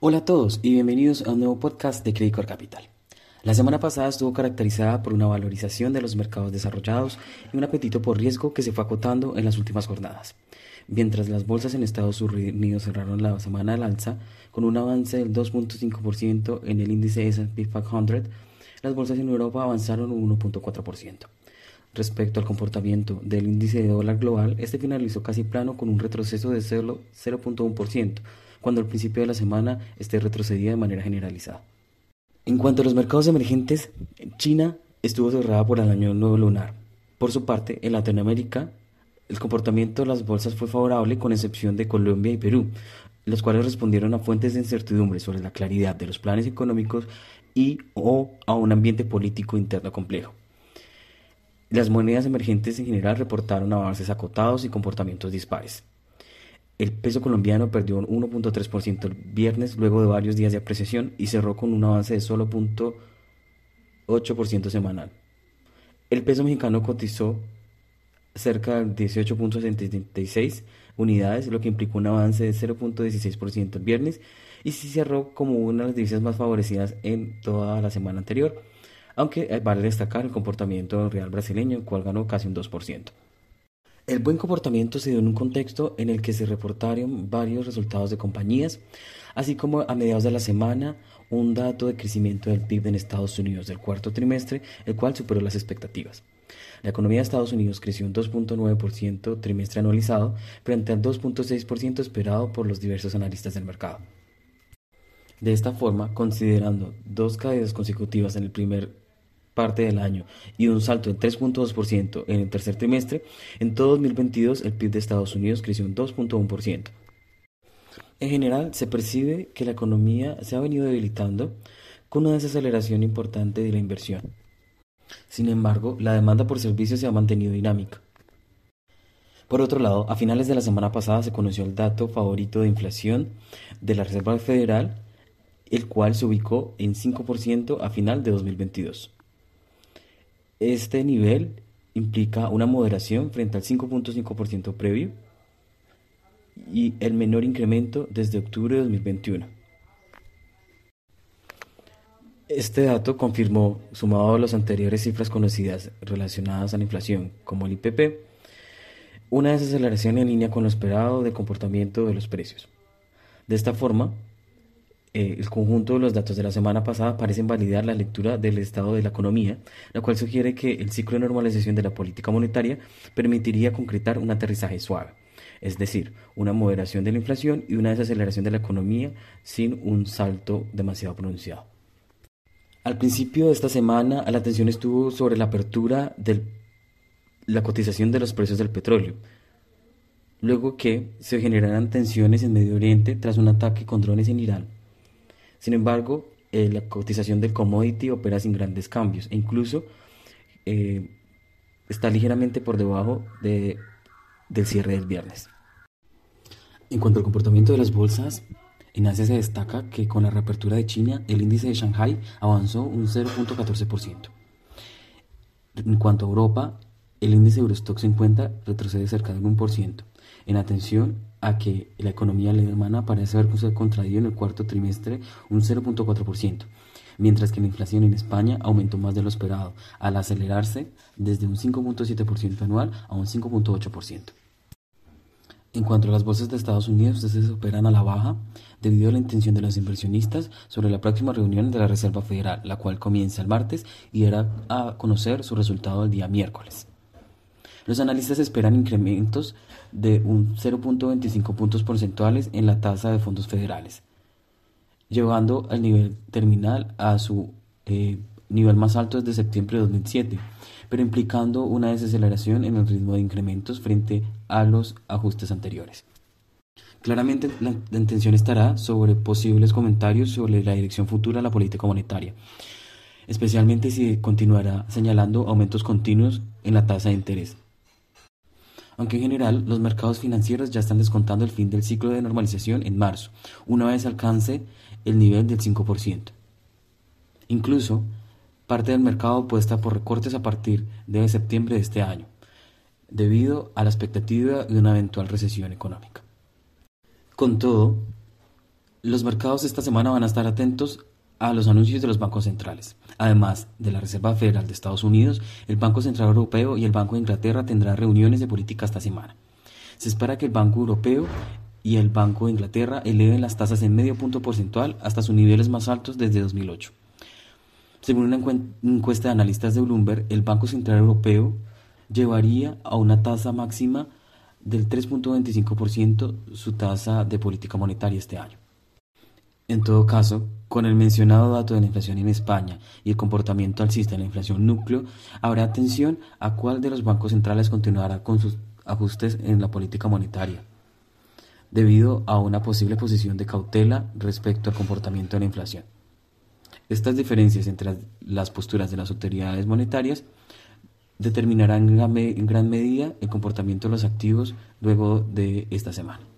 Hola a todos y bienvenidos a un nuevo podcast de Credit Capital. La semana pasada estuvo caracterizada por una valorización de los mercados desarrollados y un apetito por riesgo que se fue acotando en las últimas jornadas. Mientras las bolsas en Estados Unidos cerraron la semana al alza con un avance del 2.5% en el índice S&P 500, las bolsas en Europa avanzaron un 1.4%. Respecto al comportamiento del índice de dólar global, este finalizó casi plano con un retroceso de 0.1%, cuando al principio de la semana este retrocedía de manera generalizada. En cuanto a los mercados emergentes, China estuvo cerrada por el año nuevo lunar. Por su parte, en Latinoamérica, el comportamiento de las bolsas fue favorable con excepción de Colombia y Perú, los cuales respondieron a fuentes de incertidumbre sobre la claridad de los planes económicos y o a un ambiente político interno complejo. Las monedas emergentes en general reportaron avances acotados y comportamientos dispares. El peso colombiano perdió un 1.3% el viernes luego de varios días de apreciación y cerró con un avance de solo 0.8% semanal. El peso mexicano cotizó cerca de 18.76 unidades, lo que implicó un avance de 0.16% el viernes y se cerró como una de las divisas más favorecidas en toda la semana anterior, aunque vale destacar el comportamiento del real brasileño, el cual ganó casi un 2%. El buen comportamiento se dio en un contexto en el que se reportaron varios resultados de compañías, así como a mediados de la semana un dato de crecimiento del PIB en Estados Unidos del cuarto trimestre, el cual superó las expectativas. La economía de Estados Unidos creció un 2.9% trimestre anualizado frente al 2.6% esperado por los diversos analistas del mercado. De esta forma, considerando dos caídas consecutivas en el primer parte del año y un salto de 3.2% en el tercer trimestre, en todo 2022 el PIB de Estados Unidos creció un 2.1%. En general, se percibe que la economía se ha venido debilitando con una desaceleración importante de la inversión. Sin embargo, la demanda por servicios se ha mantenido dinámica. Por otro lado, a finales de la semana pasada se conoció el dato favorito de inflación de la Reserva Federal, el cual se ubicó en 5% a final de 2022. Este nivel implica una moderación frente al 5.5% previo y el menor incremento desde octubre de 2021. Este dato confirmó, sumado a las anteriores cifras conocidas relacionadas a la inflación, como el IPP, una desaceleración en línea con lo esperado de comportamiento de los precios. De esta forma, eh, el conjunto de los datos de la semana pasada parecen validar la lectura del estado de la economía, la cual sugiere que el ciclo de normalización de la política monetaria permitiría concretar un aterrizaje suave, es decir, una moderación de la inflación y una desaceleración de la economía sin un salto demasiado pronunciado. Al principio de esta semana, la atención estuvo sobre la apertura de la cotización de los precios del petróleo, luego que se generaran tensiones en Medio Oriente tras un ataque con drones en Irán sin embargo, eh, la cotización del commodity opera sin grandes cambios e incluso eh, está ligeramente por debajo de, del cierre del viernes. En cuanto al comportamiento de las bolsas, en Asia se destaca que con la reapertura de China, el índice de Shanghai avanzó un 0.14%. En cuanto a Europa, el índice Eurostock 50 retrocede cerca de un 1%, en atención a que la economía alemana parece haber contraído en el cuarto trimestre un 0.4%, mientras que la inflación en España aumentó más de lo esperado, al acelerarse desde un 5.7% anual a un 5.8%. En cuanto a las bolsas de Estados Unidos, se operan a la baja debido a la intención de los inversionistas sobre la próxima reunión de la Reserva Federal, la cual comienza el martes y dará a conocer su resultado el día miércoles. Los analistas esperan incrementos de un 0.25 puntos porcentuales en la tasa de fondos federales, llevando al nivel terminal a su eh, nivel más alto desde septiembre de 2007, pero implicando una desaceleración en el ritmo de incrementos frente a los ajustes anteriores. Claramente la, intención estará sobre posibles comentarios sobre la dirección futura de la política monetaria, especialmente si continuará señalando aumentos continuos en la tasa de interés aunque en general los mercados financieros ya están descontando el fin del ciclo de normalización en marzo, una vez alcance el nivel del 5%. Incluso, parte del mercado puesta por recortes a partir de septiembre de este año, debido a la expectativa de una eventual recesión económica. Con todo, Los mercados esta semana van a estar atentos a los anuncios de los bancos centrales. Además de la Reserva Federal de Estados Unidos, el Banco Central Europeo y el Banco de Inglaterra tendrán reuniones de política esta semana. Se espera que el Banco Europeo y el Banco de Inglaterra eleven las tasas en medio punto porcentual hasta sus niveles más altos desde 2008. Según una encuesta de analistas de Bloomberg, el Banco Central Europeo llevaría a una tasa máxima del 3.25% su tasa de política monetaria este año. En todo caso, con el mencionado dato de la inflación en España y el comportamiento alcista de la inflación núcleo, habrá atención a cuál de los bancos centrales continuará con sus ajustes en la política monetaria, debido a una posible posición de cautela respecto al comportamiento de la inflación. Estas diferencias entre las posturas de las autoridades monetarias determinarán en gran medida el comportamiento de los activos luego de esta semana.